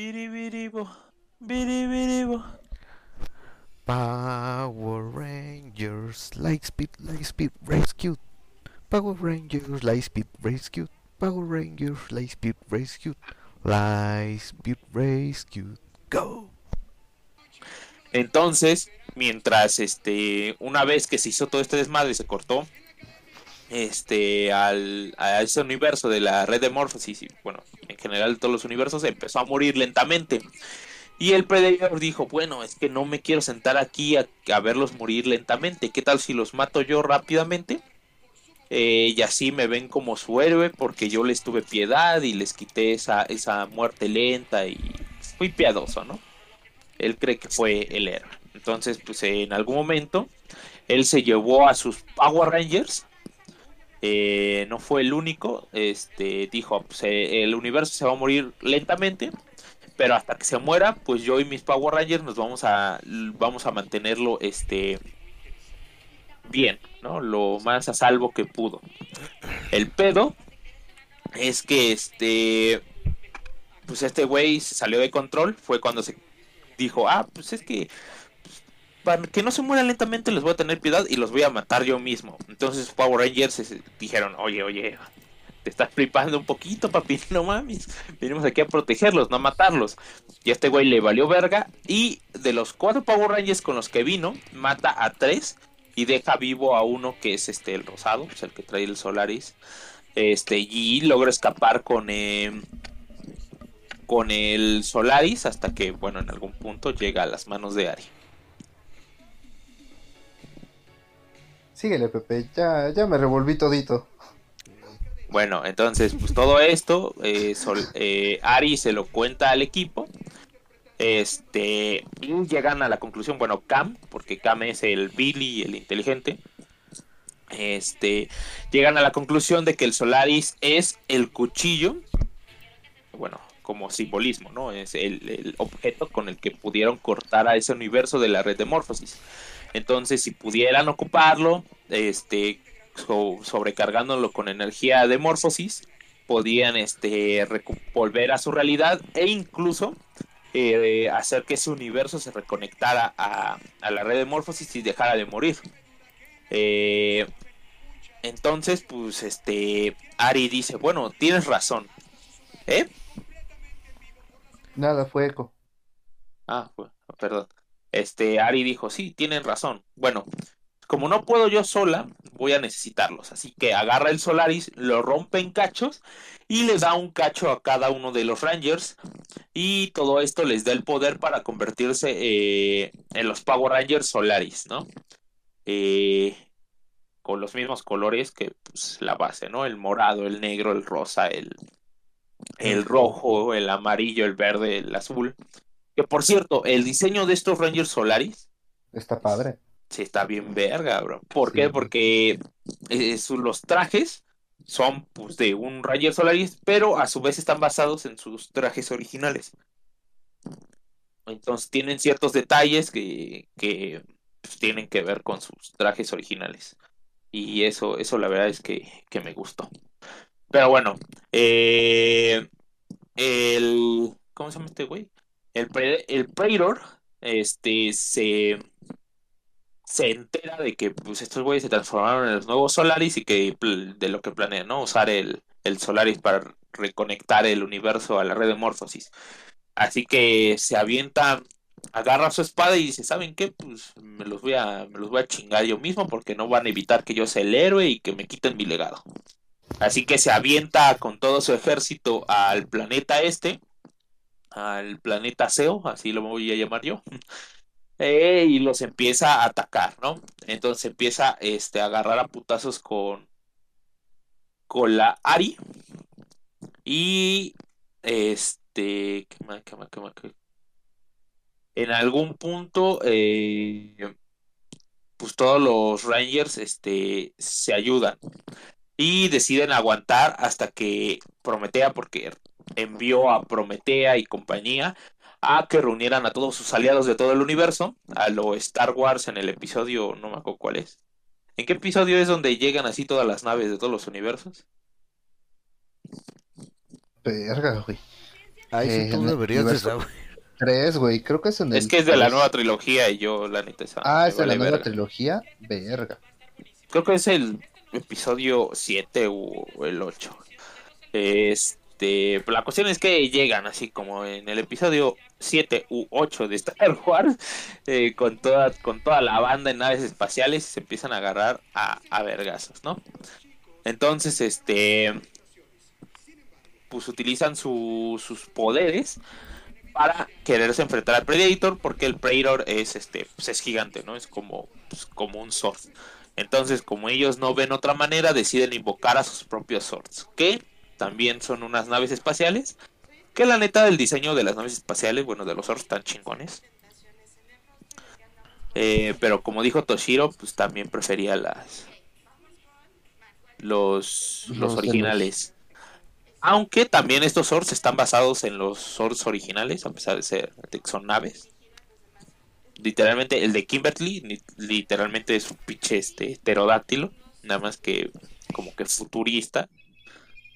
Biribiribo, biribiribo. Power Rangers, Lightspeed, Lightspeed, Rescue. Power Rangers, Lightspeed, Rescue. Power Rangers, Lightspeed, Rescue. Lightspeed, Rescue. Go. Entonces, mientras este, una vez que se hizo todo este desmadre y se cortó, este, al, a ese universo de la red de Morphosis, y bueno, en general todos los universos, empezó a morir lentamente. Y el Predator dijo, bueno, es que no me quiero sentar aquí a, verlos morir lentamente. ¿Qué tal si los mato yo rápidamente? Eh, y así me ven como su héroe porque yo les tuve piedad y les quité esa, esa muerte lenta y fui piadoso, ¿no? Él cree que fue el héroe. Entonces, pues en algún momento, él se llevó a sus Power Rangers. Eh, no fue el único. Este dijo: pues, eh, el universo se va a morir lentamente. Pero hasta que se muera, pues yo y mis Power Rangers nos vamos a. Vamos a mantenerlo este. Bien, ¿no? Lo más a salvo que pudo. El pedo es que este. Pues este güey se salió de control. Fue cuando se dijo: Ah, pues es que para que no se mueran lentamente les voy a tener piedad y los voy a matar yo mismo. Entonces Power Rangers dijeron, oye, oye, te estás flipando un poquito, papi, no mames. Venimos aquí a protegerlos, no a matarlos. Y a este güey le valió verga. Y de los cuatro Power Rangers con los que vino, mata a tres y deja vivo a uno que es este el rosado, es el que trae el Solaris. Este, y logra escapar con eh, con el Solaris hasta que, bueno, en algún punto llega a las manos de Ari. Síguele, Pepe, ya, ya me revolví todito. Bueno, entonces, pues todo esto, eh, eh, Ari se lo cuenta al equipo. Este, y llegan a la conclusión, bueno, Cam, porque Cam es el Billy, el inteligente. Este, llegan a la conclusión de que el Solaris es el cuchillo, bueno, como simbolismo, ¿no? Es el, el objeto con el que pudieron cortar a ese universo de la red de Morphosis. Entonces, si pudieran ocuparlo, este, so- sobrecargándolo con energía de Morphosis, podían este, volver a su realidad e incluso eh, hacer que ese universo se reconectara a, a la red de Morphosis y dejara de morir. Eh, entonces, pues, este, Ari dice, bueno, tienes razón. ¿Eh? Nada, fue eco. Ah, perdón. Este, Ari dijo, sí, tienen razón. Bueno, como no puedo yo sola, voy a necesitarlos. Así que agarra el Solaris, lo rompe en cachos y les da un cacho a cada uno de los Rangers. Y todo esto les da el poder para convertirse eh, en los Power Rangers Solaris, ¿no? Eh, con los mismos colores que pues, la base, ¿no? El morado, el negro, el rosa, el, el rojo, el amarillo, el verde, el azul. Que por cierto, el diseño de estos Rangers Solaris Está padre. sí está bien verga, bro. ¿Por Sí. qué? Porque eh, su- los trajes son pues, de un Ranger Solaris, pero a su vez están basados en sus trajes originales. Entonces tienen ciertos detalles que, que pues, tienen que ver con sus trajes originales. Y eso, eso la verdad es que, que me gustó. Pero bueno, eh, el... ¿Cómo se llama este güey? El, Pre- el este, se, se entera de que pues, estos güeyes se transformaron en los nuevos Solaris y que de lo que planean, ¿no? Usar el, el Solaris para reconectar el universo a la red de Morphosis. Así que se avienta, agarra su espada y dice, ¿saben qué? Pues me los voy a, me los voy a chingar yo mismo porque no van a evitar que yo sea el héroe y que me quiten mi legado. Así que se avienta con todo su ejército al planeta este, al planeta Seo, así lo voy a llamar yo. Eh, y los empieza a atacar, ¿no? Entonces empieza este, a agarrar a putazos con, con la Ari. Y este, ¿qué más, qué más, qué más? En algún punto, eh, pues todos los Rangers este, se ayudan y deciden aguantar hasta que Prometea, porque envió a Prometea y compañía a que reunieran a todos sus aliados de todo el universo, a lo Star Wars en el episodio, no me acuerdo cuál es. ¿En qué episodio es donde llegan así todas las naves de todos los universos? Verga, güey. Ahí sí Eh, tú en el deberías de saber. Tres, güey. Creo que es en el. Es que es de la nueva trilogía y yo, la neta, esa Ah, es de la nueva verga. trilogía. Verga. Creo que es el episodio 7 o el 8. Este, la cuestión es que llegan así como en el episodio 7 u 8 de Star Wars eh, con toda con toda la banda en naves espaciales y se empiezan a agarrar a, a vergazos, ¿no? Entonces, este pues utilizan su- sus poderes para quererse enfrentar al Predator porque el Predator es este pues es gigante, ¿no? Es como pues, como un Sword. Entonces, como ellos no ven otra manera, deciden invocar a sus propios Swords, que también son unas naves espaciales. Que la neta del diseño de las naves espaciales, bueno, de los Swords están chingones. Eh, pero como dijo Toshiro, pues también prefería las los, los originales. Aunque también estos Swords están basados en los Swords originales, a pesar de ser de que son naves. Literalmente, el de Kimberly, literalmente es un pinche este, pterodáctilo, nada más que como que futurista,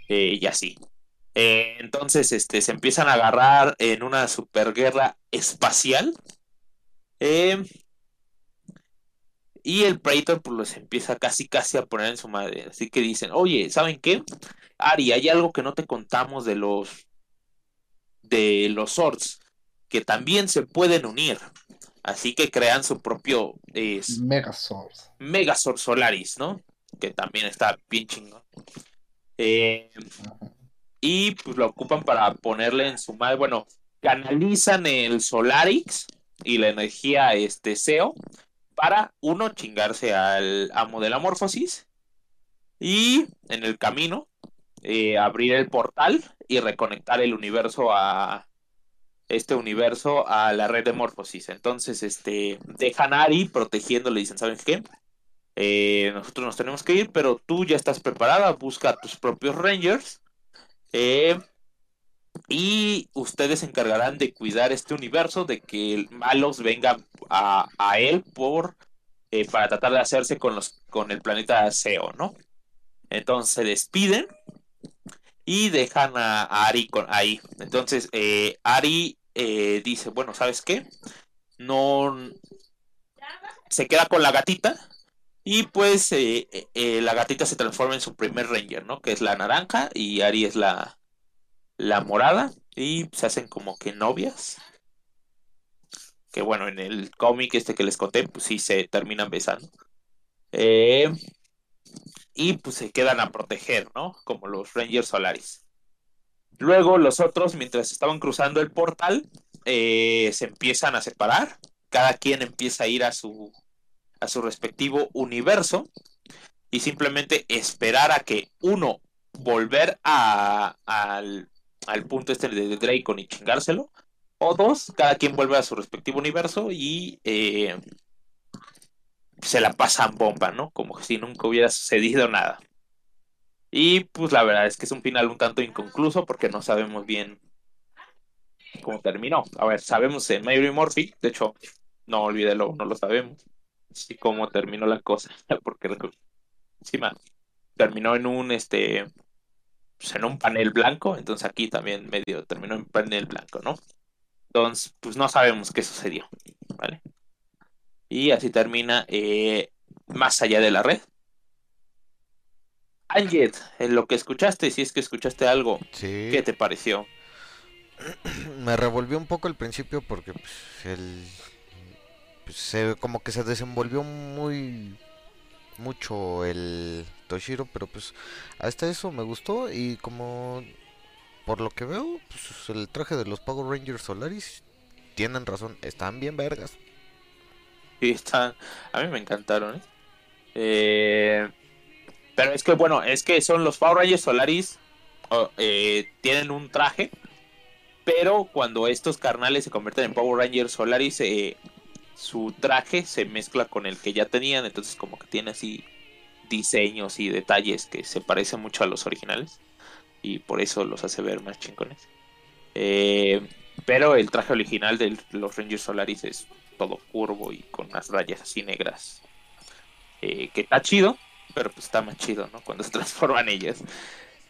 eh, y así. Eh, entonces, este, se empiezan a agarrar en una superguerra espacial. eh, y el Praetor pues los empieza casi casi a poner en su madre. Así que dicen, oye, ¿saben qué? Ari, hay algo que no te contamos de los de los Swords, que también se pueden unir. Así que crean su propio eh, Megazord. Megazord Solaris, ¿no? Que también está bien chingón. Eh, y pues lo ocupan para ponerle en su madre. Bueno, canalizan el Solarix y la energía este SEO para uno chingarse al amo de la morfosis y en el camino eh, abrir el portal y reconectar el universo a este universo a la red de morfosis. Entonces, este dejan a Ari protegiéndole, dicen, ¿saben qué? Eh, nosotros nos tenemos que ir, pero tú ya estás preparada, busca a tus propios Rangers. eh, y ustedes se encargarán de cuidar este universo, de que malos vengan a, él por eh, para tratar de hacerse con los con el planeta SEO, ¿no? Entonces se despiden y dejan a, Ari ahí. Entonces Ari dice, bueno, ¿sabes qué? No se queda con la gatita y pues eh, eh, eh, la gatita se transforma en su primer ranger, ¿no? Que es la naranja y Ari es la la morada y se hacen como que novias. Que bueno, en el cómic este que les conté, pues sí se terminan besando. Y pues se quedan a proteger, ¿no? Como los Rangers Solaris. Luego los otros, mientras estaban cruzando el portal, se empiezan a separar. Cada quien empieza a ir a su, a su respectivo universo. Y simplemente esperar a que uno volver a, al, al punto este de Dracon y chingárselo. O dos, cada quien vuelve a su respectivo universo y eh, se la pasan bomba, ¿no? Como si nunca hubiera sucedido nada. Y pues la verdad es que es un final un tanto inconcluso porque no sabemos bien cómo terminó. A ver, sabemos en Mary Murphy, de hecho, no olvídelo, no lo sabemos. Sí, cómo terminó la cosa, porque encima terminó en un este pues, en un panel blanco, entonces aquí también medio terminó en panel blanco, ¿no? Entonces, pues no sabemos qué sucedió, ¿vale? Y así termina eh, más allá de la red. Anjet, en lo que escuchaste, si es que escuchaste algo, Sí. ¿qué te pareció? Me revolvió un poco al principio porque pues, el pues, se, como que se desenvolvió muy mucho el Toshiro, pero pues hasta eso me gustó y como por lo que veo, pues el traje de los Power Rangers Solaris tienen razón, están bien vergas. Sí, están, a mí me encantaron, ¿eh? Eh, pero es que, bueno, es que son los Power Rangers Solaris, eh, tienen un traje, pero cuando estos carnales se convierten en Power Rangers Solaris, eh, su traje se mezcla con el que ya tenían, entonces como que tiene así diseños y detalles que se parecen mucho a los originales y por eso los hace ver más chingones. Eh, pero el traje original de los Rangers Solaris es todo curvo y con unas rayas así negras. Eh, que está chido, pero pues está más chido, ¿no? Cuando se transforman ellas.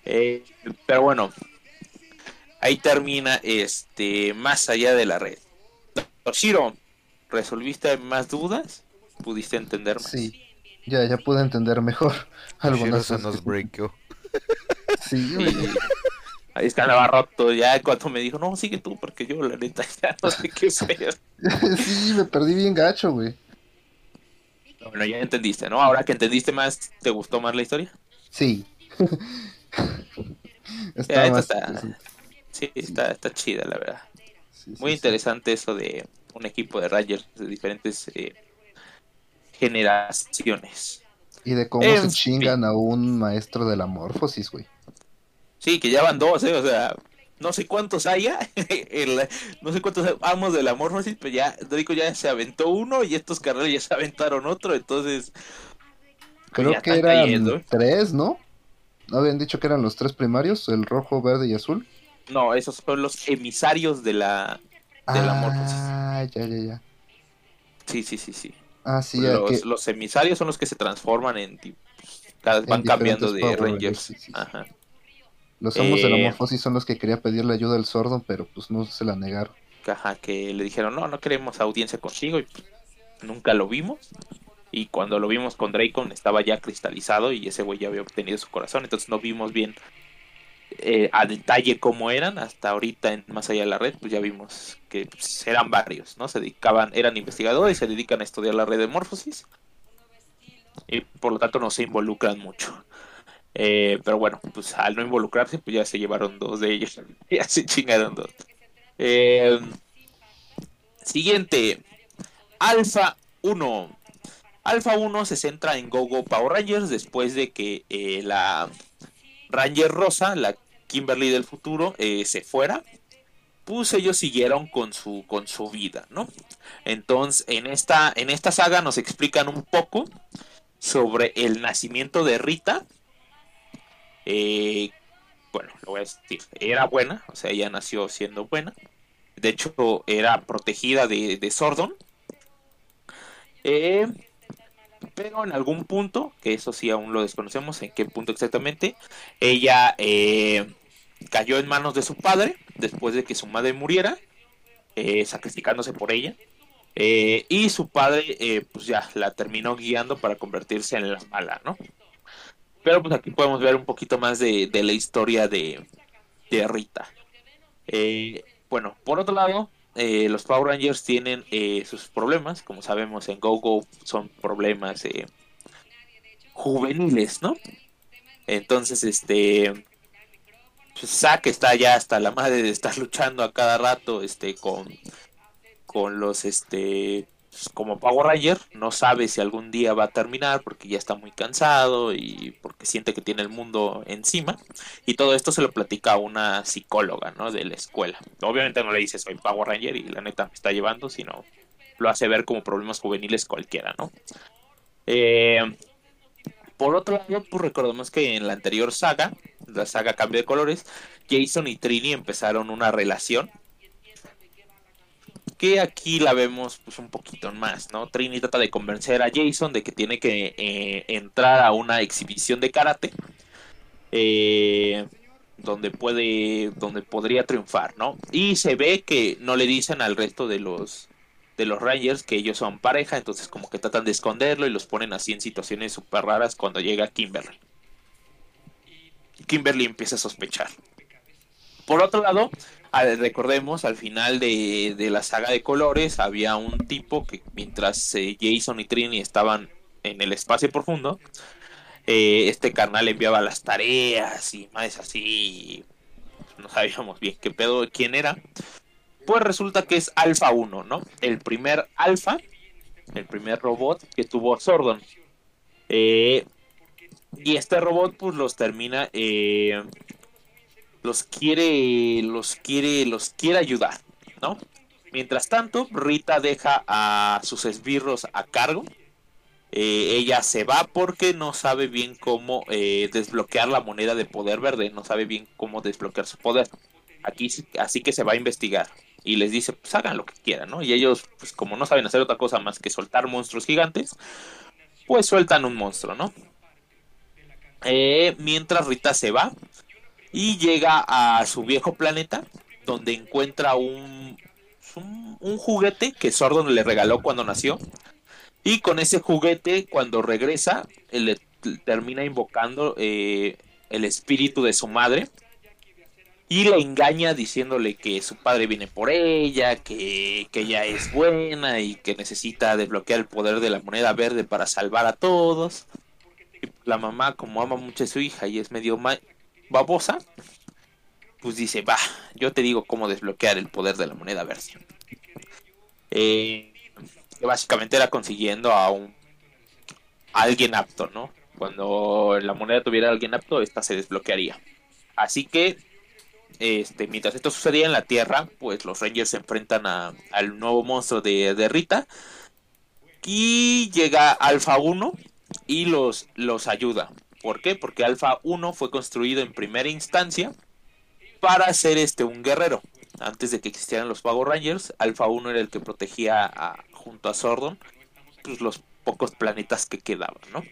Eh, pero bueno, ahí termina este más allá de la red. Toshiro, ¿resolviste más dudas? ¿Pudiste entender más? Sí, ya, ya pude entender mejor algunas se nos cosas. breakó. Sí, güey. Y ahí estaba roto ya cuando me dijo, no, sigue tú, porque yo la neta ya no sé qué hacer. sí, me perdí bien gacho, güey. Bueno, ya entendiste, ¿no? Ahora que entendiste más, ¿te gustó más la historia? Sí. está Ya, esta más está-. Sí, está, está chida, la verdad. Sí, sí, Muy sí. interesante eso de un equipo de Rangers de diferentes eh, generaciones. Y de cómo En se fin. chingan a un maestro de la morfosis, güey. Sí, que ya van dos, ¿eh? O sea, no sé cuántos haya, el- no sé cuántos amos de la morfosis, pero ya, Draco ya se aventó uno y estos carnales ya se aventaron otro, entonces... Creo que eran cayendo. tres, ¿no? ¿No habían dicho que eran los tres primarios? El rojo, verde y azul. No, esos son los emisarios de la... De la morfosis. Ah, ya, ya, ya. Sí, sí, sí, sí. Ah, sí, los, que- los emisarios son los que se transforman en... cada- van cambiando de Power Rangers. Rangers, sí, sí. Ajá. los amos de la eh, morfosis son los que quería pedirle ayuda al sordo, pero pues no se la negaron. Ajá, que le dijeron, no, no queremos audiencia contigo y pues, nunca lo vimos. Y cuando lo vimos con Dracon estaba ya cristalizado y ese güey ya había obtenido su corazón, entonces no vimos bien eh, a detalle cómo eran. Hasta ahorita en Más allá de la red, pues ya vimos que pues, eran varios, ¿no? Se dedicaban, eran investigadores, se dedican a estudiar la red de morfosis y por lo tanto no se involucran mucho. Eh, pero bueno, pues al no involucrarse, pues ya se llevaron dos de ellos, ya se chingaron dos. Eh, siguiente, Alpha 1. Alpha 1 se centra en GoGo Power Rangers después de que eh, la Ranger Rosa, la Kimberly del futuro, eh, se fuera. Pues ellos siguieron con su, con su vida, ¿no? Entonces, en esta, en esta saga nos explican un poco sobre el nacimiento de Rita. Eh, bueno, lo voy a decir, era buena, o sea, ella nació siendo buena. De hecho, era protegida de, de Sordon. Eh, pero en algún punto, que eso sí aún lo desconocemos, en qué punto exactamente, ella cayó en manos de su padre después de que su madre muriera, eh, sacrificándose por ella. Eh, y su padre, eh, pues ya la terminó guiando para convertirse en la mala, ¿no? Pero pues aquí podemos ver un poquito más de, de la historia de, de Rita. Eh, bueno, por otro lado, eh, los Power Rangers tienen sus problemas, como sabemos en GoGo son problemas juveniles, ¿no? Entonces, este, Zack está ya hasta la madre de estar luchando a cada rato, este, con, con los, este, pues, como Power Ranger, no sabe si algún día va a terminar porque ya está muy cansado y porque siente que tiene el mundo encima. Y todo esto se lo platica a una psicóloga, ¿no? De la escuela. Obviamente no le dice soy Power Ranger y la neta me está llevando, sino lo hace ver como problemas juveniles cualquiera, ¿no? Eh, por otro lado, pues recordemos que en la anterior saga, la saga Cambio de Colores, Jason y Trini empezaron una relación que aquí la vemos pues un poquito más, ¿no? Trini trata de convencer a Jason de que tiene que eh, entrar a una exhibición de karate eh, donde puede, donde podría triunfar, ¿no? Y se ve que no le dicen al resto de los de los Rangers que ellos son pareja, entonces como que tratan de esconderlo y los ponen así en situaciones súper raras cuando llega Kimberly. Kimberly empieza a sospechar. Por otro lado, recordemos, al final de, de la saga de colores había un tipo que mientras eh, Jason y Trini estaban en el espacio profundo, eh, este carnal enviaba las tareas y más así, no sabíamos bien qué pedo, quién era. Pues resulta que es Alpha 1, ¿no? El primer Alpha, el primer robot que tuvo Sordon. Eh, y este robot pues los termina eh, los quiere los quiere los quiere ayudar no mientras tanto Rita deja a sus esbirros a cargo. Eh, ella se va porque no sabe bien cómo eh, desbloquear la moneda de poder verde no sabe bien cómo desbloquear su poder. Aquí sí- así que se va a investigar y les dice pues hagan lo que quieran no y ellos pues como no saben hacer otra cosa más que soltar monstruos gigantes pues sueltan un monstruo no eh, mientras Rita se va, y llega a su viejo planeta donde encuentra un, un, juguete que Sordon le regaló cuando nació. Y con ese juguete, cuando regresa, le termina invocando eh, el espíritu de su madre. Y le engaña diciéndole que su padre viene por ella, que, que ella es buena y que necesita desbloquear el poder de la moneda verde para salvar a todos. La mamá, como ama mucho a su hija y es medio babosa, pues dice, va, yo te digo cómo desbloquear el poder de la moneda verde. Eh, básicamente era consiguiendo a un alguien apto, ¿no? Cuando la moneda tuviera a alguien apto, esta se desbloquearía. Así que, este, mientras esto sucedía en la Tierra, pues los Rangers se enfrentan al nuevo monstruo de, de, Rita. Y llega Alpha 1 y los, los ayuda. ¿Por qué? Porque Alpha 1 fue construido en primera instancia para ser este un guerrero. Antes de que existieran los Power Rangers, Alpha 1 era el que protegía junto a Sordon pues, los pocos planetas que quedaban, ¿no?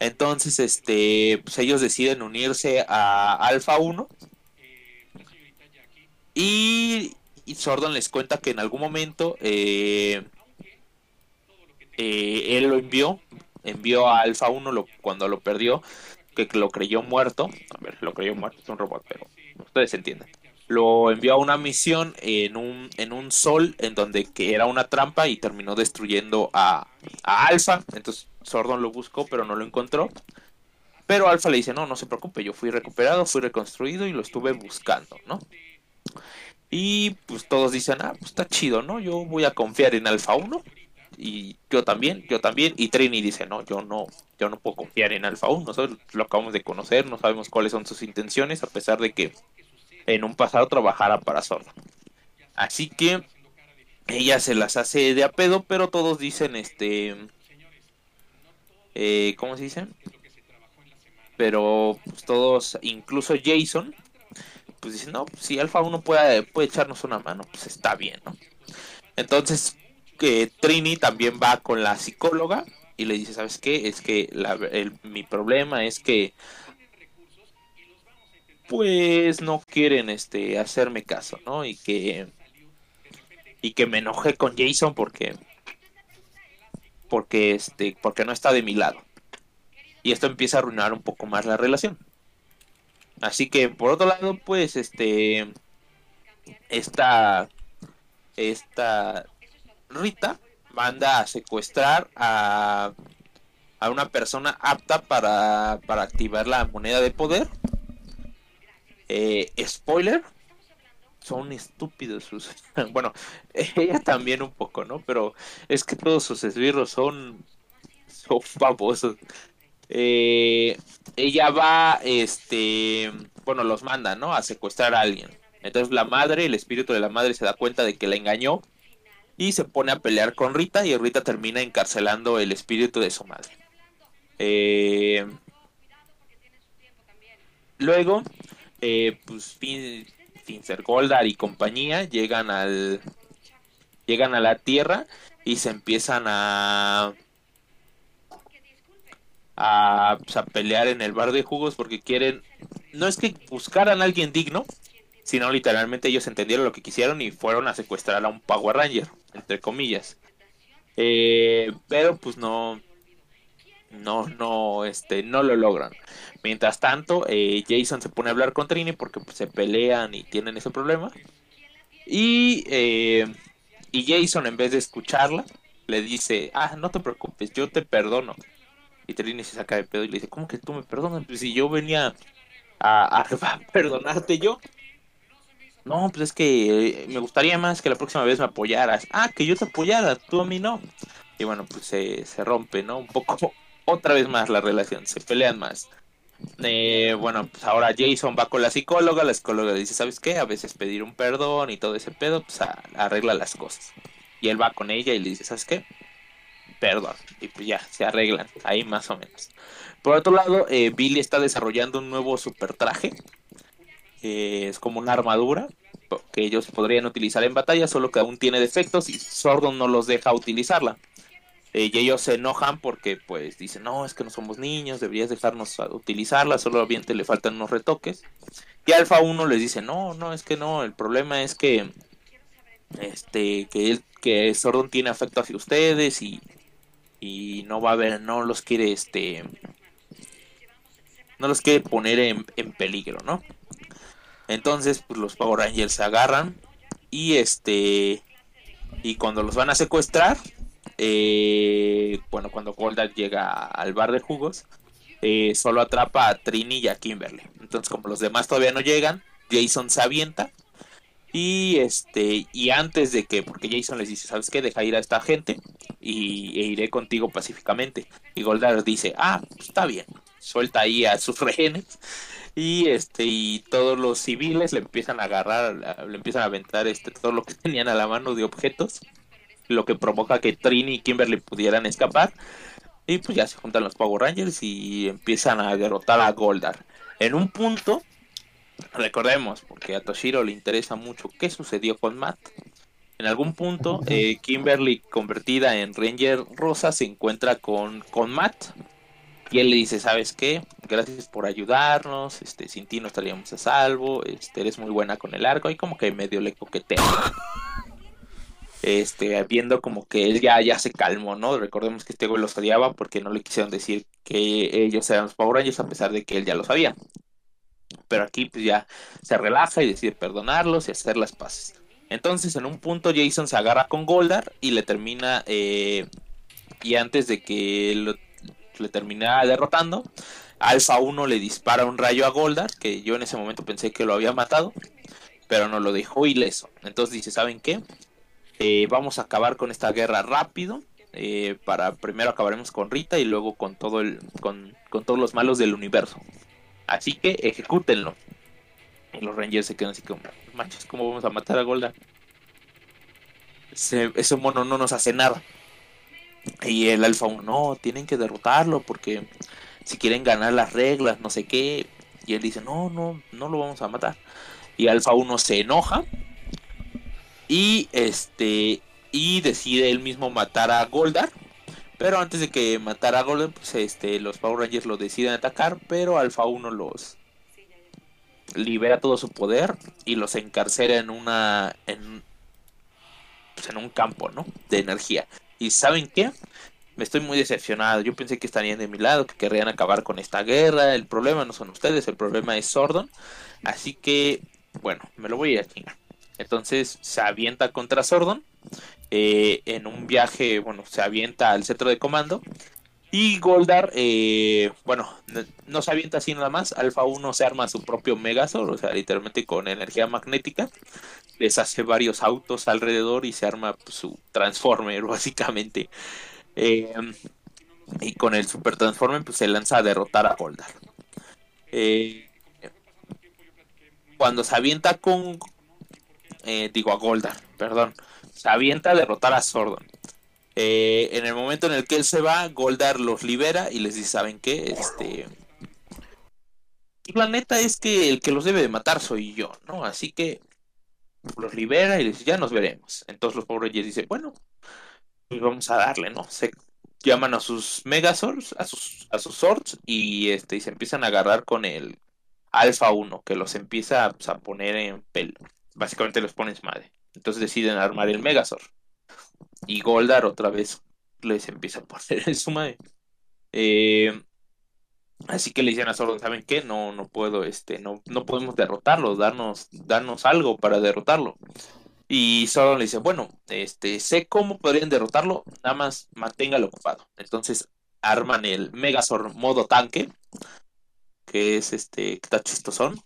Entonces, este, pues ellos deciden unirse a Alpha 1 y, Sordon les cuenta que en algún momento eh, eh, él lo envió, envió a Alpha 1 lo, cuando lo perdió, que lo creyó muerto. A ver, lo creyó muerto, es un robot, pero ustedes entienden. Lo envió a una misión en un, en un sol en donde que era una trampa y terminó destruyendo a, a Alpha. Entonces Sordon lo buscó, pero no lo encontró. Pero Alpha le dice, no, no se preocupe, yo fui recuperado, fui reconstruido y lo estuve buscando, ¿no? Y pues todos dicen, ah, pues está chido, ¿no? Yo voy a confiar en Alpha 1 y yo también, yo también. Y Trini dice, no, yo no, yo no puedo confiar en Alpha 1, nosotros lo acabamos de conocer, no sabemos cuáles son sus intenciones, a pesar de que en un pasado trabajara para Zorro. Así que ella se las hace de a pedo, pero todos dicen, este, eh, ¿cómo se dice? Pero pues, todos, incluso Jason, pues dicen, no, si Alpha 1 puede, puede echarnos una mano, pues está bien, ¿no? Entonces que Trini también va con la psicóloga y le dice, ¿sabes qué? Es que mi problema es que pues no quieren este hacerme caso, ¿no? Y que y que me enojé con Jason porque porque este porque no está de mi lado. Y esto empieza a arruinar un poco más la relación. Así que por otro lado, pues este esta esta Rita manda a secuestrar a, a una persona apta para, activar la moneda de poder. Eh, spoiler, son estúpidos sus... bueno, ella también un poco, ¿no? Pero es que todos sus esbirros son, son. Eh, ella va, este, bueno, los manda, ¿no? A secuestrar a alguien. Entonces la madre, el espíritu de la madre se da cuenta de que la engañó y se pone a pelear con Rita y Rita termina encarcelando el espíritu de su madre. Eh, luego, eh, pues Finzer Goldar y compañía llegan al llegan a la Tierra y se empiezan a a, pues, a pelear en el bar de jugos porque quieren no es que buscaran a alguien digno sino literalmente ellos entendieron lo que quisieron y fueron a secuestrar a un Power Ranger, entre comillas. Eh, pero pues no, no, no, este, no lo logran. Mientras tanto, eh, Jason se pone a hablar con Trini porque pues, se pelean y tienen ese problema. Y, eh, y Jason, en vez de escucharla, le dice, ah, no te preocupes, yo te perdono. Y Trini se saca de pedo y le dice, ¿cómo que tú me perdonas? Pues si yo venía a, a perdonarte yo. No, pues es que eh, me gustaría más que la próxima vez me apoyaras. Ah, que yo te apoyara, tú a mí no. Y bueno, pues se, se rompe, ¿no? Un poco, otra vez más la relación, se pelean más. Eh, bueno, pues ahora Jason va con la psicóloga, la psicóloga dice, ¿sabes qué? A veces pedir un perdón y todo ese pedo, pues arregla las cosas. Y él va con ella y le dice, ¿sabes qué? Perdón. Y pues ya, se arreglan, ahí más o menos. Por otro lado, eh, Billy está desarrollando un nuevo super traje es como una armadura que ellos podrían utilizar en batalla, solo que aún tiene defectos y Sordon no los deja utilizarla. Eh, y ellos se enojan porque pues dicen, no, es que no somos niños, deberías dejarnos utilizarla, solamente le faltan unos retoques. Y Alfa 1 les dice, no, no, es que no, el problema es que este que él que Sordon tiene afecto hacia ustedes y, y no va a haber, no los quiere este no los quiere poner en, en peligro, ¿no? Entonces, pues los Power Rangers se agarran y este y cuando los van a secuestrar, eh, bueno, cuando Goldar llega al bar de jugos, eh, solo atrapa a Trini y a Kimberly. Entonces, como los demás todavía no llegan, Jason se avienta y este, y antes de que, porque Jason les dice, ¿sabes qué? Deja ir a esta gente y e iré contigo pacíficamente. Y Goldar dice, ah, pues está bien. Suelta ahí a sus rehenes. Y este, y todos los civiles le empiezan a agarrar, le empiezan a aventar este todo lo que tenían a la mano de objetos. Lo que provoca que Trini y Kimberly pudieran escapar. Y pues ya se juntan los Power Rangers y empiezan a derrotar a Goldar. En un punto Recordemos, porque a Toshiro le interesa mucho qué sucedió con Matt. En algún punto, eh, Kimberly, convertida en Ranger Rosa, se encuentra con, con Matt. Y él le dice, ¿sabes qué? Gracias por ayudarnos, este, sin ti no estaríamos a salvo, este, eres muy buena con el arco, y como que medio le coquetea. Este, viendo como que él ya, ya se calmó, ¿no? Recordemos que este güey los odiaba porque no le quisieron decir que ellos eran los Power Rangers a pesar de que él ya lo sabía pero aquí pues ya se relaja y decide perdonarlos y hacer las paces. Entonces en un punto Jason se agarra con Goldar y le termina, eh, y antes de que le termina derrotando, Alpha 1 le dispara un rayo a Goldar, que yo en ese momento pensé que lo había matado, pero no lo dejó ileso. Entonces dice, ¿saben qué? Eh, vamos a acabar con esta guerra rápido. Eh, para primero acabaremos con Rita y luego con todo el con, con todos los malos del universo. Así que ejecútenlo. Y los Rangers se quedan así como, manches, ¿cómo vamos a matar a Golda? Ese, mono no nos hace nada. Y el Alfa 1, no, tienen que derrotarlo porque si quieren ganar las reglas, no sé qué. Y él dice, no, no, no lo vamos a matar. Y Alfa 1 se enoja. Y este. Y decide él mismo matar a Goldar. Pero antes de que matara a Golden, pues este, los Power Rangers lo deciden atacar, pero Alpha 1 los libera todo su poder y los encarcera en una en, pues en un campo, ¿no? De energía. ¿Y saben qué? Me estoy muy decepcionado. Yo pensé que estarían de mi lado, que querrían acabar con esta guerra. El problema no son ustedes, el problema es Sordon. Así que, bueno, me lo voy a chingar. Entonces se avienta contra Sordon eh, en un viaje, bueno, se avienta al centro de comando. Y Goldar, eh, bueno, no, se avienta así nada más. Alpha 1 se arma su propio Megazord, o sea, literalmente con energía magnética. Les hace varios autos alrededor y se arma pues, su Transformer, básicamente. Eh, y con el Super Transformer, pues se lanza a derrotar a Goldar. cuando se avienta con. digo, a Goldar, perdón se avienta a derrotar a Sordon. Eh, en el momento en el que él se va, Goldar los libera y les dice, ¿saben qué? Este... La neta es que el que los debe de matar soy yo, ¿no? Así que los libera y les dice, ya nos veremos. Entonces los pobres dicen, bueno, pues vamos a darle, ¿no? Se llaman a sus Megazords, a sus, a sus Swords y, este, y se empiezan a agarrar con el Alpha 1, que los empieza pues, a poner en pelo. Básicamente los pones madre. Entonces deciden armar el Megazord. Y Goldar otra vez les empieza a poner en su madre. Eh, así que le dicen a Sordon, ¿saben qué? No, no puedo, este, no, no podemos derrotarlo, darnos, darnos algo para derrotarlo. Y Sordon le dice, bueno, este, sé cómo podrían derrotarlo, nada más manténgalo ocupado. Entonces arman el Megazord modo tanque, que es este, que está chistosón.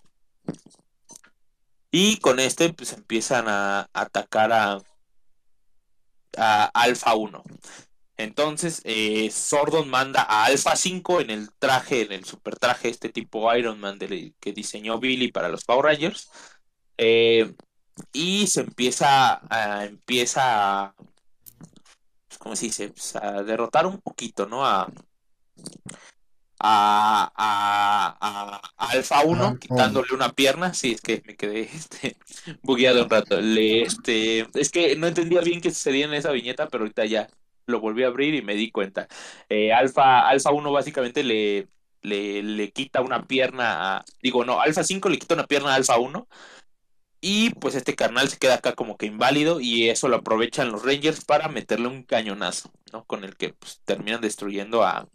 Y con este pues empiezan a, atacar a, a Alpha 1. Entonces, eh, Sordon manda a Alpha 5 en el traje, en el super traje, este tipo Iron Man que diseñó Billy para los Power Rangers. Eh, y se empieza a, empieza a, ¿cómo se dice? Pues, a derrotar un poquito, ¿no? A, a, a, a Alfa 1 quitándole una pierna. Sí, es que me quedé este, bugueado un rato. Le, este, es que no entendía bien qué sucedía en esa viñeta, pero ahorita ya, lo volví a abrir y me di cuenta. Eh, Alfa, Alfa 1 básicamente le, le, le, quita una pierna a... Digo, no, Alfa 5 le quita una pierna a Alfa 1. Y pues este carnal se queda acá como que inválido y eso lo aprovechan los Rangers para meterle un cañonazo, ¿no? Con el que pues, terminan destruyendo a,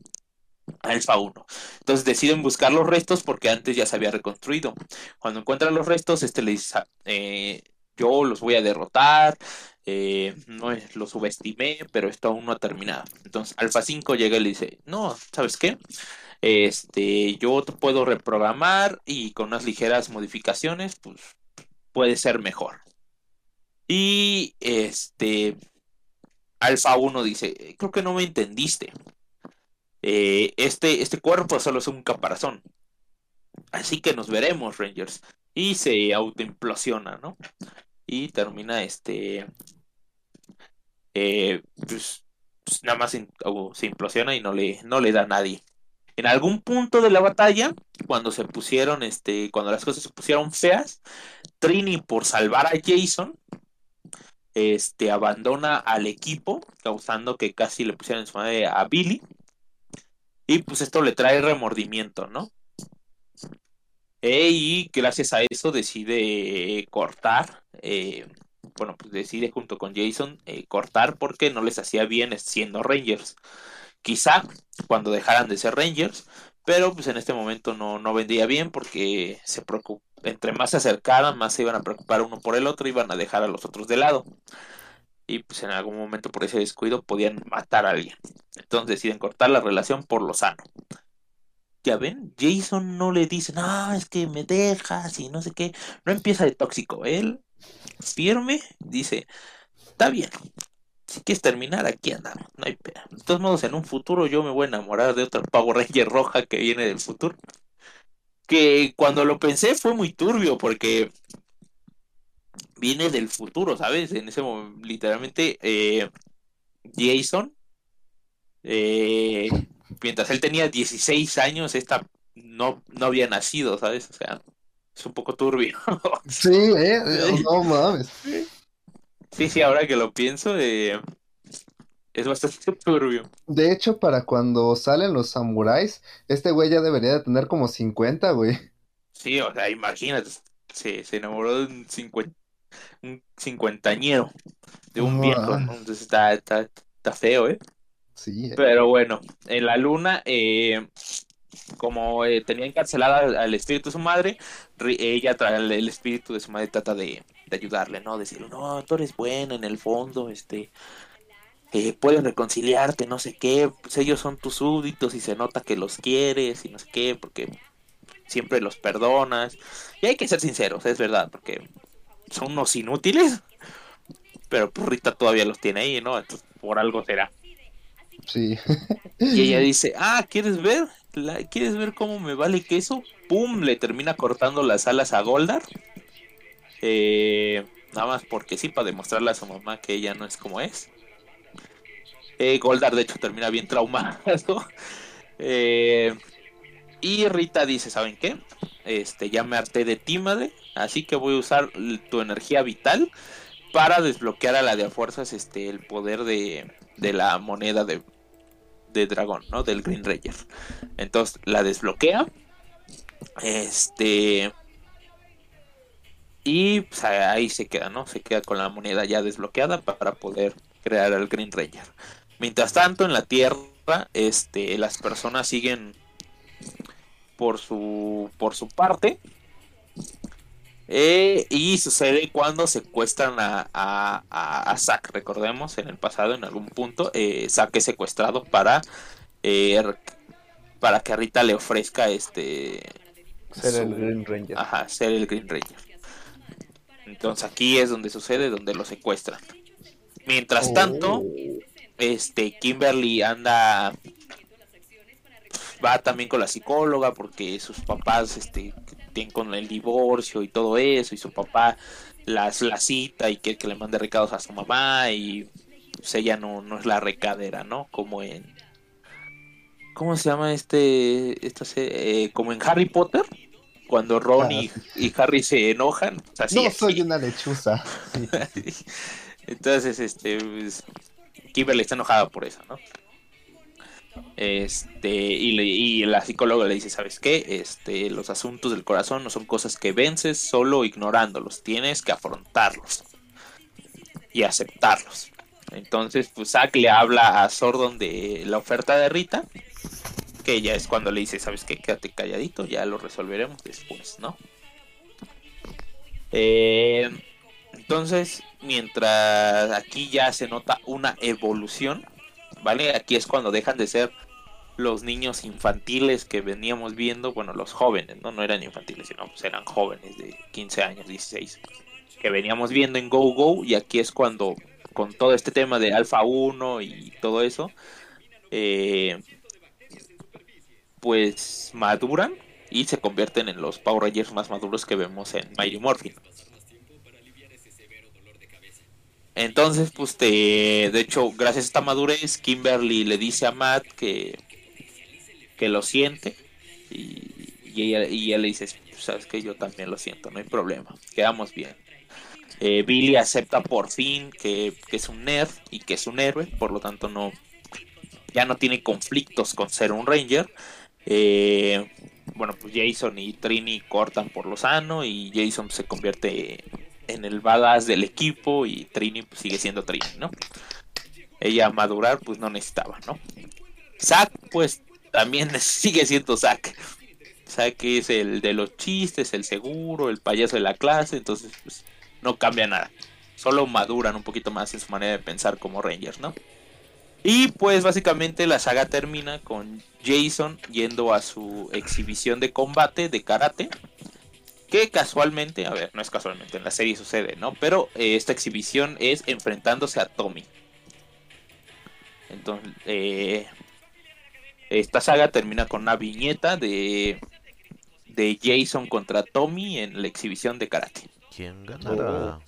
Alfa 1. Entonces deciden buscar los restos porque antes ya se había reconstruido. Cuando encuentran los restos, este le dice, eh, yo los voy a derrotar, eh, no los subestimé, pero esto aún no ha terminado. Entonces Alfa 5 llega y le dice, no, ¿sabes qué? Este, yo te puedo reprogramar y con unas ligeras modificaciones, pues puede ser mejor. Y este, Alfa 1 dice, creo que no me entendiste. Eh, este, este cuerpo solo es un caparazón. Así que nos veremos, Rangers. Y se autoimplosiona, ¿no? Y termina este. Eh, pues, pues, nada más se implosiona y no le, no le da a nadie. En algún punto de la batalla, cuando se pusieron, este, cuando las cosas se pusieron feas, Trini, por salvar a Jason, este, abandona al equipo, causando que casi le pusieran en su madre a Billy. Y pues esto le trae remordimiento, ¿no? E, y gracias a eso decide cortar, eh, bueno, pues decide junto con Jason eh, cortar porque no les hacía bien siendo Rangers. Quizá cuando dejaran de ser Rangers, pero pues en este momento no, no vendría bien porque se entre más se acercaran, más se iban a preocupar uno por el otro, iban a dejar a los otros de lado y pues en algún momento por ese descuido podían matar a alguien. Entonces deciden cortar la relación por lo sano. Ya ven, Jason no le dice, no, es que me dejas y no sé qué. No empieza de tóxico. Él, firme, dice, está bien. Si quieres terminar, aquí andamos. No hay pena. De todos modos, en un futuro yo me voy a enamorar de otra Power Ranger roja que viene del futuro. Que cuando lo pensé fue muy turbio porque viene del futuro, ¿sabes? En ese momento, literalmente, eh, Jason, eh, mientras él tenía 16 años, esta no, no había nacido, ¿sabes? O sea, es un poco turbio. sí, eh, no mames. Sí, sí, ahora que lo pienso, eh, es bastante turbio. De hecho, para cuando salen los samuráis, este güey ya debería de tener como 50, güey. Sí, o sea, imagínate, se, se enamoró de un 50, un cincuentañero de un viejo, Entonces está, está, feo, ¿eh? Sí. Eh. Pero bueno, en la luna, eh, como eh, tenía encarcelada al, espíritu de su madre, ella, el, el espíritu de su madre, trata de, ayudarle, ¿no? Decirle, no, tú eres buena en el fondo, este, pueden reconciliarte, no sé qué, pues ellos son tus súbditos y se nota que los quieres y no sé qué, porque siempre los perdonas. Y hay que ser sinceros, es verdad, porque son unos inútiles, pero pues Rita todavía los tiene ahí, ¿no? Entonces, por algo será. Sí. y ella dice, ah, ¿quieres ver? ¿Quieres ver cómo me vale queso? ¡Pum! Le termina cortando las alas a Goldar. Eh, nada más porque sí, para demostrarle a su mamá que ella no es como es. Eh, Goldar, de hecho, termina bien traumado. Eh, y Rita dice, ¿saben qué? Este, ya me harté de ti, madre. Así que voy a usar tu energía vital para desbloquear a la de a fuerzas este, el poder de, de la moneda de, de dragón, ¿no? Del Green Ranger. Entonces la desbloquea. Este. Y pues, ahí se queda, ¿no? Se queda con la moneda ya desbloqueada para poder crear al Green Ranger. Mientras tanto, en la Tierra, este, las personas siguen por su, por su parte. Eh, y sucede cuando secuestran a, a, Zack, recordemos, en el pasado, en algún punto, eh, Zack es secuestrado para, eh, para que Rita le ofrezca este... Ser el Green Ranger. Ajá, ser el Green Ranger. Entonces aquí es donde sucede, donde lo secuestran. Mientras tanto, oh. este Kimberly anda va también con la psicóloga porque sus papás este, tienen con el divorcio y todo eso y su papá las, la cita y quiere que le mande recados a su mamá y pues, ella no, no es la recadera, ¿no? Como en... ¿Cómo se llama este? Esta eh, como en Harry Potter, cuando Ron ah, y, Harry se enojan. no soy una lechuza. Entonces, este, pues, Kimberly está enojada por eso, ¿no? Este, y, la psicóloga le dice, ¿sabes qué? Este, los asuntos del corazón no son cosas que vences solo ignorándolos, tienes que afrontarlos y aceptarlos. Entonces, pues Zack le habla a Sordon de la oferta de Rita, que ya es cuando le dice, ¿sabes qué? Quédate calladito, ya lo resolveremos después, ¿no? Eh, entonces, mientras aquí ya se nota una evolución, ¿vale? Aquí es cuando dejan de ser los niños infantiles que veníamos viendo, bueno, los jóvenes, ¿no? No eran infantiles, sino pues eran jóvenes de 15 años, 16, que veníamos viendo en Go Go, y aquí es cuando, con todo este tema de Alpha 1 y todo eso, eh, pues maduran y se convierten en los Power Rangers más maduros que vemos en Mighty Morphin. Entonces, pues, te- de hecho, gracias a esta madurez, Kimberly le dice a Matt que, que lo siente. Y, y ella, le dice, "Pues, sabes que yo también lo siento, no hay problema, quedamos bien. Eh, Billy acepta por fin que, que es un nerd y que es un héroe, por lo tanto no ya no tiene conflictos con ser un ranger. Eh, bueno, pues Jason y Trini cortan por lo sano y Jason se convierte en el badass del equipo y Trini pues, sigue siendo Trini, ¿no? Ella madurar pues no necesitaba, ¿no? Zack pues también sigue siendo Zack. Zack es el de los chistes, el seguro, el payaso de la clase, entonces pues no cambia nada. Solo maduran un poquito más en su manera de pensar como Rangers, ¿no? Y pues básicamente la saga termina con Jason yendo a su exhibición de combate de karate. Que casualmente, a ver, no es casualmente, en la serie sucede, ¿no? Pero eh, esta exhibición es enfrentándose a Tommy. Entonces, eh, esta saga termina con una viñeta de, de Jason contra Tommy en la exhibición de karate. ¿Quién ganará?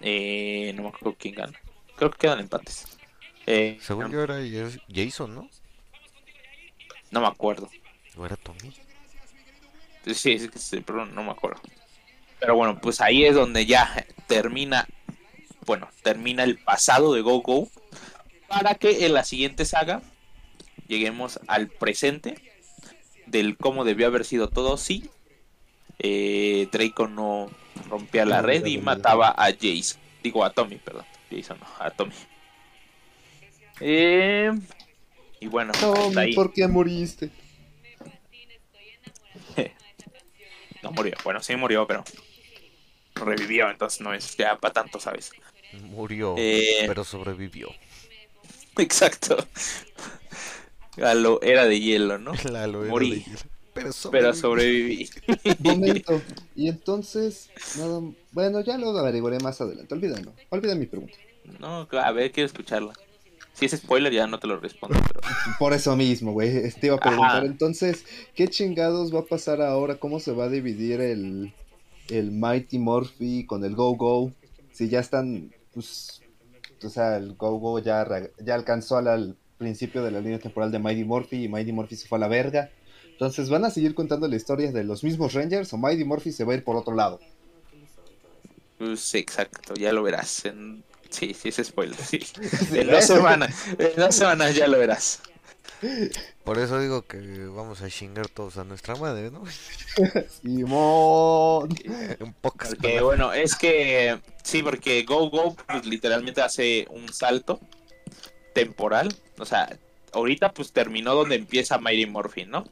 Eh, no me acuerdo quién gana. Creo que quedan empates. Eh, Según yo era Jas- Jason, ¿no? no me acuerdo. ¿O era Tommy? Sí, pero no me acuerdo. Pero bueno, pues ahí es donde ya termina, bueno, termina el pasado de Go Go para que en la siguiente saga lleguemos al presente del cómo debió haber sido todo si eh, Draco no rompía la red y mataba a Jason, digo a Tommy, perdón, Jason no, a Tommy. Eh, y bueno, hasta Tommy, ahí. ¿por qué moriste? No murió, bueno, sí murió, pero revivió, entonces no es ya para tanto, ¿sabes? Murió, Eh, pero sobrevivió. Exacto. Lo era de hielo, ¿no? Lalo era morí. de hielo, Pero Pero sobrevivió. sobreviví. Momento. Y entonces, nada, bueno, ya lo averiguaré más adelante. Olvídalo. Olvida mi pregunta. No, a ver, quiero escucharla. Si es spoiler ya no te lo respondo, pero Por eso mismo, güey. Te iba a preguntar Ajá. entonces, ¿qué chingados va a pasar ahora? ¿Cómo se va a dividir el, el Mighty Morphy con el Go Go? Si ya están, pues, o sea, el Go Go ya, ya alcanzó al, al principio de la línea temporal de Mighty Morphy y Mighty Morphy se fue a la verga. Entonces, ¿van a seguir contando la historia de los mismos Rangers o Mighty Morphy se va a ir por otro lado? pues sí, exacto, ya lo verás. En... Sí, sí es spoiler, sí. Sí, En dos semanas, en dos semanas ya lo verás. Por eso digo que vamos a chingar todos a nuestra madre, ¿no? Simón. en pocas Porque bueno, es que sí, porque Go Go pues, literalmente hace un salto temporal. O sea, ahorita pues terminó donde empieza Mighty Morphin, ¿no?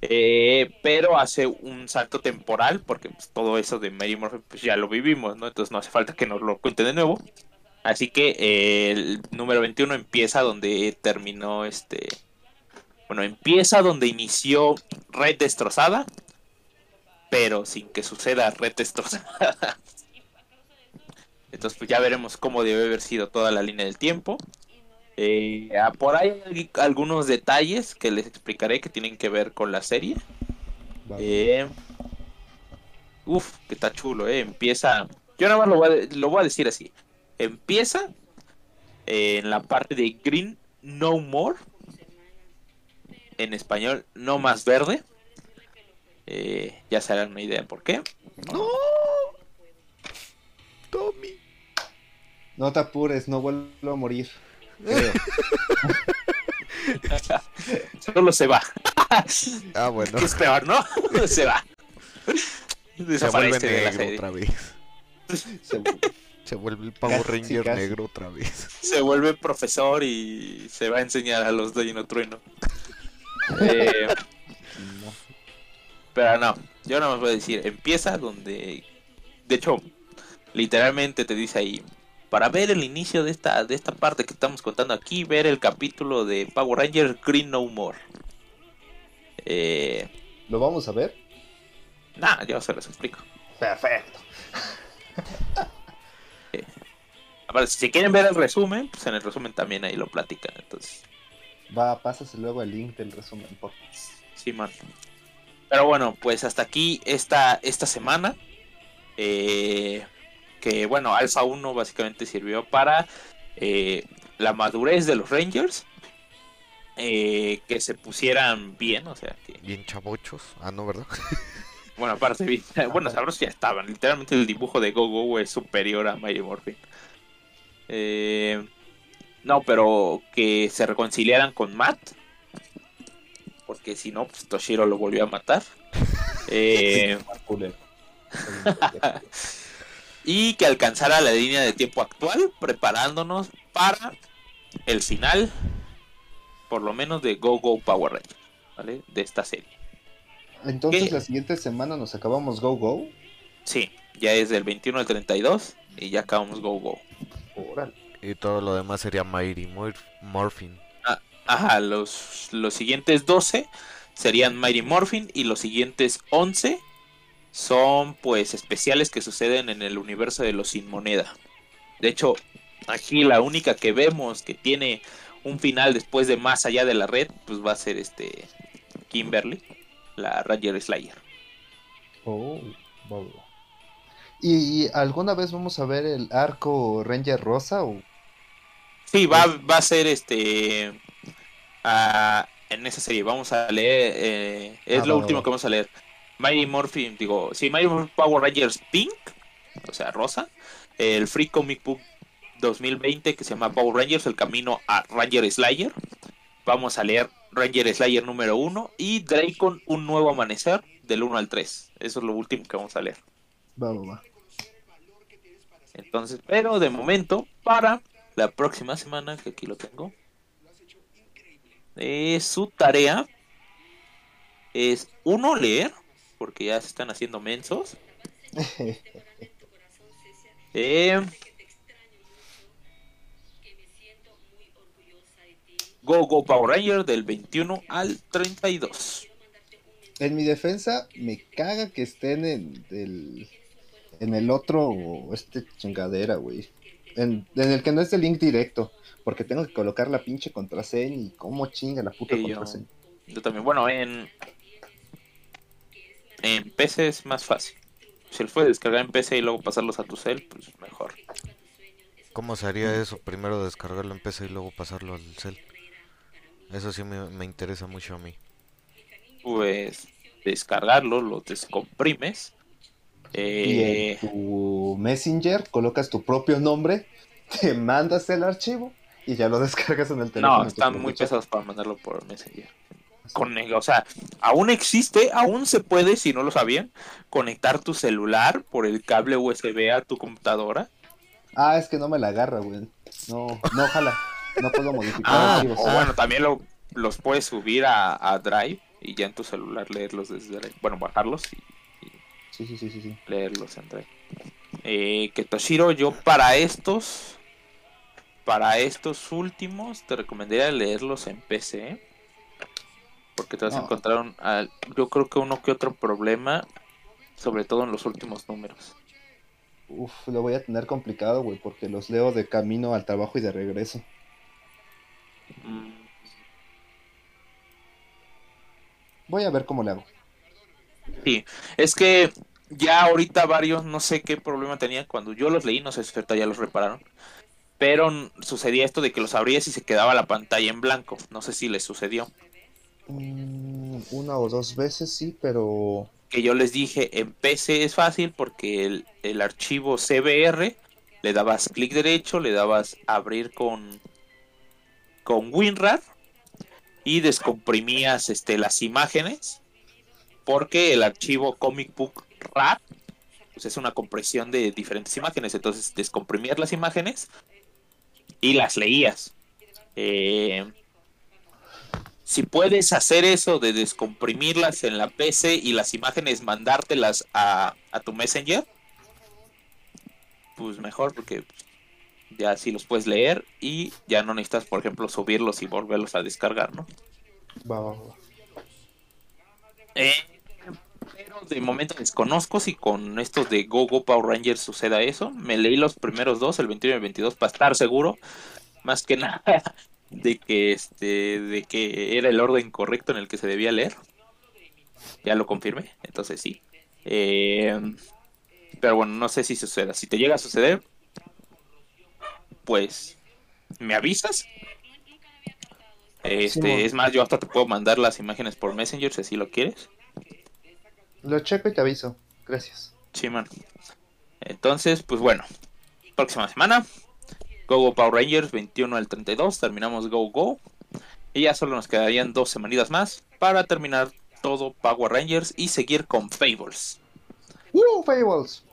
Eh, pero hace un salto temporal porque pues, todo eso de Mighty Morphin pues ya lo vivimos, ¿no? Entonces no hace falta que nos lo cuente de nuevo. Así que eh, el número 21 empieza donde terminó este... Bueno, empieza donde inició Red Destrozada, pero sin que suceda Red Destrozada. Entonces pues ya veremos cómo debe haber sido toda la línea del tiempo. Eh, ah, por ahí hay algunos detalles que les explicaré que tienen que ver con la serie. Eh, uf, que está chulo, eh. Empieza. Yo nada más lo voy a, lo voy a decir así. Empieza eh, en la parte de Green No More. En español, no más verde. Eh, ya se harán una idea por qué. ¡No! Tommy. No te apures, no vuelvo a morir. Solo se va. Ah, bueno. Que es peor, ¿no? se va. Se vuelve Desaparece de la negro serie. otra vez. Se- Se vuelve el Power Casi, Ranger casi. negro otra vez. Se vuelve profesor y se va a enseñar a los de Dino Trueno. Eh, no. pero no, yo no más voy a decir, empieza donde, de hecho, literalmente te dice ahí, para ver el inicio de esta, de esta parte que estamos contando aquí, ver el capítulo de Power Rangers Green No More. Eh, ¿Lo vamos a ver? nada, yo se los explico. Perfecto. Aparte, si quieren ver el resumen, pues en el resumen también ahí lo platican, entonces, Va, pásase luego el link del resumen. Por... sí, man. Pero bueno, pues hasta aquí esta, esta semana. eh, que bueno, Alpha 1 básicamente sirvió para eh, la madurez de los Rangers. eh, que se pusieran bien, o sea que. Bien chavochos. Ah, no, ¿verdad? Bueno, aparte, vi- bueno, sabrosos ya estaban. Literalmente el dibujo de Go Go es superior a Mighty Morphin. Eh, no, pero que se reconciliaran con Matt. Porque si no, pues Toshiro lo volvió a matar. Eh, y que alcanzara la línea de tiempo actual, preparándonos para el final, por lo menos de Go Go Power Rangers, ¿vale? De esta serie. Entonces ¿Qué? la siguiente semana nos acabamos Go Go. Sí, ya es del 21 al 32 y ya acabamos Go Go. Órale. Y todo lo demás sería Mighty Morph- Morphin. Ajá, los, los siguientes 12 serían Mighty Morphin y los siguientes 11 son pues especiales que suceden en el universo de los sin moneda. De hecho, aquí la única que vemos que tiene un final después de más allá de la red, pues va a ser este Kimberly, la Ranger Slayer. Oh, va. ¿Y, alguna vez vamos a ver el arco Ranger Rosa? O... Sí, va, va a ser este ah, en esa serie. Vamos a leer, eh, es Ah, lo va, último va. que vamos a leer. Mighty Morphin, digo, sí, Mighty Morphin Power Rangers Pink, o sea, rosa. El Free Comic Book 2020 que se llama Power Rangers, el camino a Ranger Slayer. Vamos a leer Ranger Slayer número 1 y Dracon, un nuevo amanecer del 1 al 3. Eso es lo último que vamos a leer. Va, va, va. Entonces, pero de momento, para la próxima semana, que aquí lo tengo, eh, su tarea es uno leer, porque ya se están haciendo mensos. Eh, Go Go Power Ranger del 21 al 32. En mi defensa, me caga que estén en el, en el otro, este chingadera, güey. En, en el que no es el link directo, porque tengo que colocar la pinche contraseña y cómo chinga la puta Sí, yo- contraseña. Yo también, bueno, en, en PC es más fácil. Si los puedes descargar en PC y luego pasarlos a tu cel, pues mejor. ¿Cómo se haría eso? Primero descargarlo en PC y luego pasarlo al cel. Eso sí me, me interesa mucho a mí. Pues descargarlo, lo descomprimes. Y Eh, en tu Messenger colocas tu propio nombre, te mandas el archivo y ya lo descargas en el teléfono. no, están muy pesados para mandarlo por Messenger. Con, o sea, aún existe, aún se puede, si no lo sabían, conectar tu celular por el cable USB a tu computadora. Ah, es que no me la agarra, güey. No, no, ojalá. No puedo modificar Ah, archivos. O bueno, también lo, los puedes subir a, a Drive y ya en tu celular leerlos desde Drive. Bueno, bajarlos y Sí, sí, sí, sí, sí. leerlos en Drive. Eh, que Toshiro, yo para estos, para estos últimos, te recomendaría leerlos en PC. ¿eh? Porque te vas a No. encontrar, un- al- yo creo que uno que otro problema, sobre todo en los últimos números. Uf, lo voy a tener complicado, güey, porque los leo de camino al trabajo y de regreso. Mm, Voy a ver cómo le hago. Sí, es que ya ahorita varios, no sé qué problema tenían cuando yo los leí, no sé si ahorita ya los repararon, pero sucedía esto de que los abrías y se quedaba la pantalla en blanco, no sé si les sucedió, Mm, una o dos veces sí, pero... que yo les dije, en PC es fácil porque el, el archivo CBR le dabas clic derecho, le dabas abrir con, con WinRAR y descomprimías este, las imágenes porque el archivo Comic Book RAR pues es una compresión de diferentes imágenes, entonces descomprimías las imágenes y las leías. Eh, si puedes hacer eso de descomprimirlas en la PC y las imágenes mandártelas a, a tu Messenger, pues mejor porque ya sí los puedes leer y ya no necesitas, por ejemplo, subirlos y volverlos a descargar, ¿no? Va, va, va. Eh, pero de momento desconozco si con estos de Go Go Power Rangers suceda eso. Me leí los primeros dos, el 21 y el 22, para estar seguro. Más que nada de que este de que era el orden correcto en el que se debía leer. Ya lo confirmé, entonces sí. Eh, pero bueno, no sé si suceda. Si te llega a suceder, pues me avisas. Este, es más, yo hasta te puedo mandar las imágenes por Messenger si así lo quieres. Lo checo y te aviso. Gracias. Sí, man. Entonces, pues bueno, próxima semana, Go Go Power Rangers 21 al 32, terminamos Go Go. Y ya solo nos quedarían dos semanitas más para terminar todo Power Rangers y seguir con Fables. ¡Uh, Fables!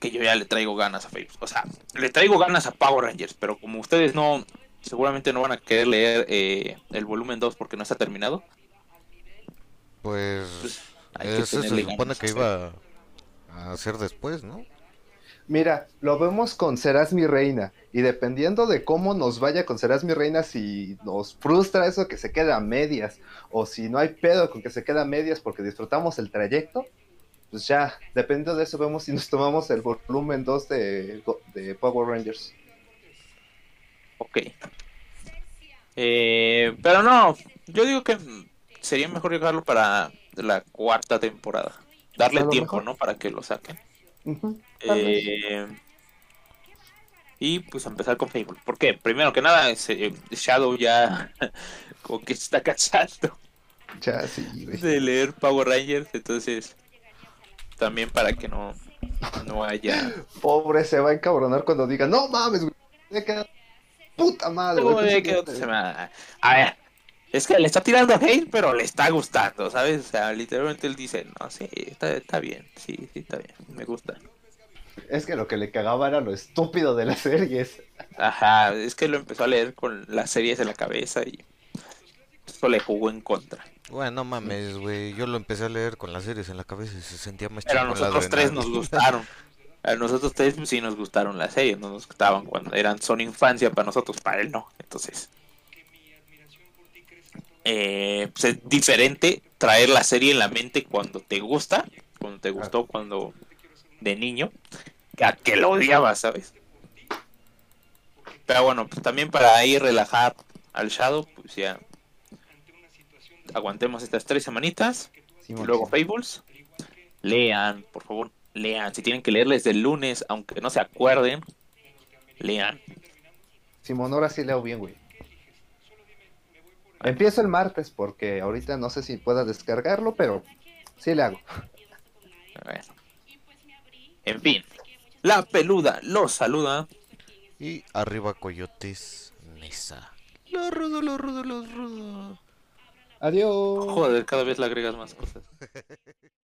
Que yo ya le traigo ganas a Fables. O sea, le traigo ganas a Power Rangers, pero como ustedes no, seguramente no van a querer leer eh, el volumen 2 porque no está terminado. Pues Hay que eso se tenerle supone ganas, que sí. iba a hacer después, ¿no? Mira, lo vemos con Serás mi reina. Y dependiendo de cómo nos vaya con Serás mi reina, si nos frustra eso que se queda a medias, o si no hay pedo con que se queda a medias porque disfrutamos el trayecto, pues ya, dependiendo de eso, vemos si nos tomamos el volumen 2 de, de Power Rangers. Ok. Eh, pero no, yo digo que sería mejor llegarlo para la cuarta temporada. Darle tiempo, mejor. ¿no? Para que lo saquen. Eh, y pues empezar con Fable. ¿Por qué? Primero que nada, ese, Shadow ya como que se está cansando Ya, sí, güey. de leer Power Rangers, entonces también para que no, no haya... Pobre, se va a encabronar cuando diga, no mames, güey. Puta madre, güey. Otra semana. A ver, es que le está tirando hate, pero le está gustando, ¿sabes? O sea, literalmente él dice, no, sí, está, está bien, sí, sí, está bien, me gusta. Es que lo que le cagaba era lo estúpido de las series. Ajá, es que lo empezó a leer con las series en la cabeza y eso le jugó en contra. Bueno, no mames, güey. Yo lo empecé a leer con las series en la cabeza y se sentía más Pero a nosotros tres nos gustaron. A nosotros tres pues, sí nos gustaron las series, no nos gustaban cuando eran, son infancia para nosotros, para él no. Entonces, eh, pues es diferente traer la serie en la mente cuando te gusta, cuando te gustó, cuando de niño, que a que lo odiabas, ¿sabes? Pero bueno, pues también para ir relajar al Shadow, pues ya aguantemos estas tres semanitas. Y luego Fables. Lean, por favor, lean. Si tienen que leerles del lunes, aunque no se acuerden, lean. Simón, ahora sí leo bien, güey. Empiezo el martes porque ahorita no sé si pueda descargarlo, pero sí le hago. En fin, la peluda los saluda. Y arriba Coyotes Nesa. Lo rudo, lo rudo, lo rudo. Adiós. Joder, cada vez le agregas más cosas.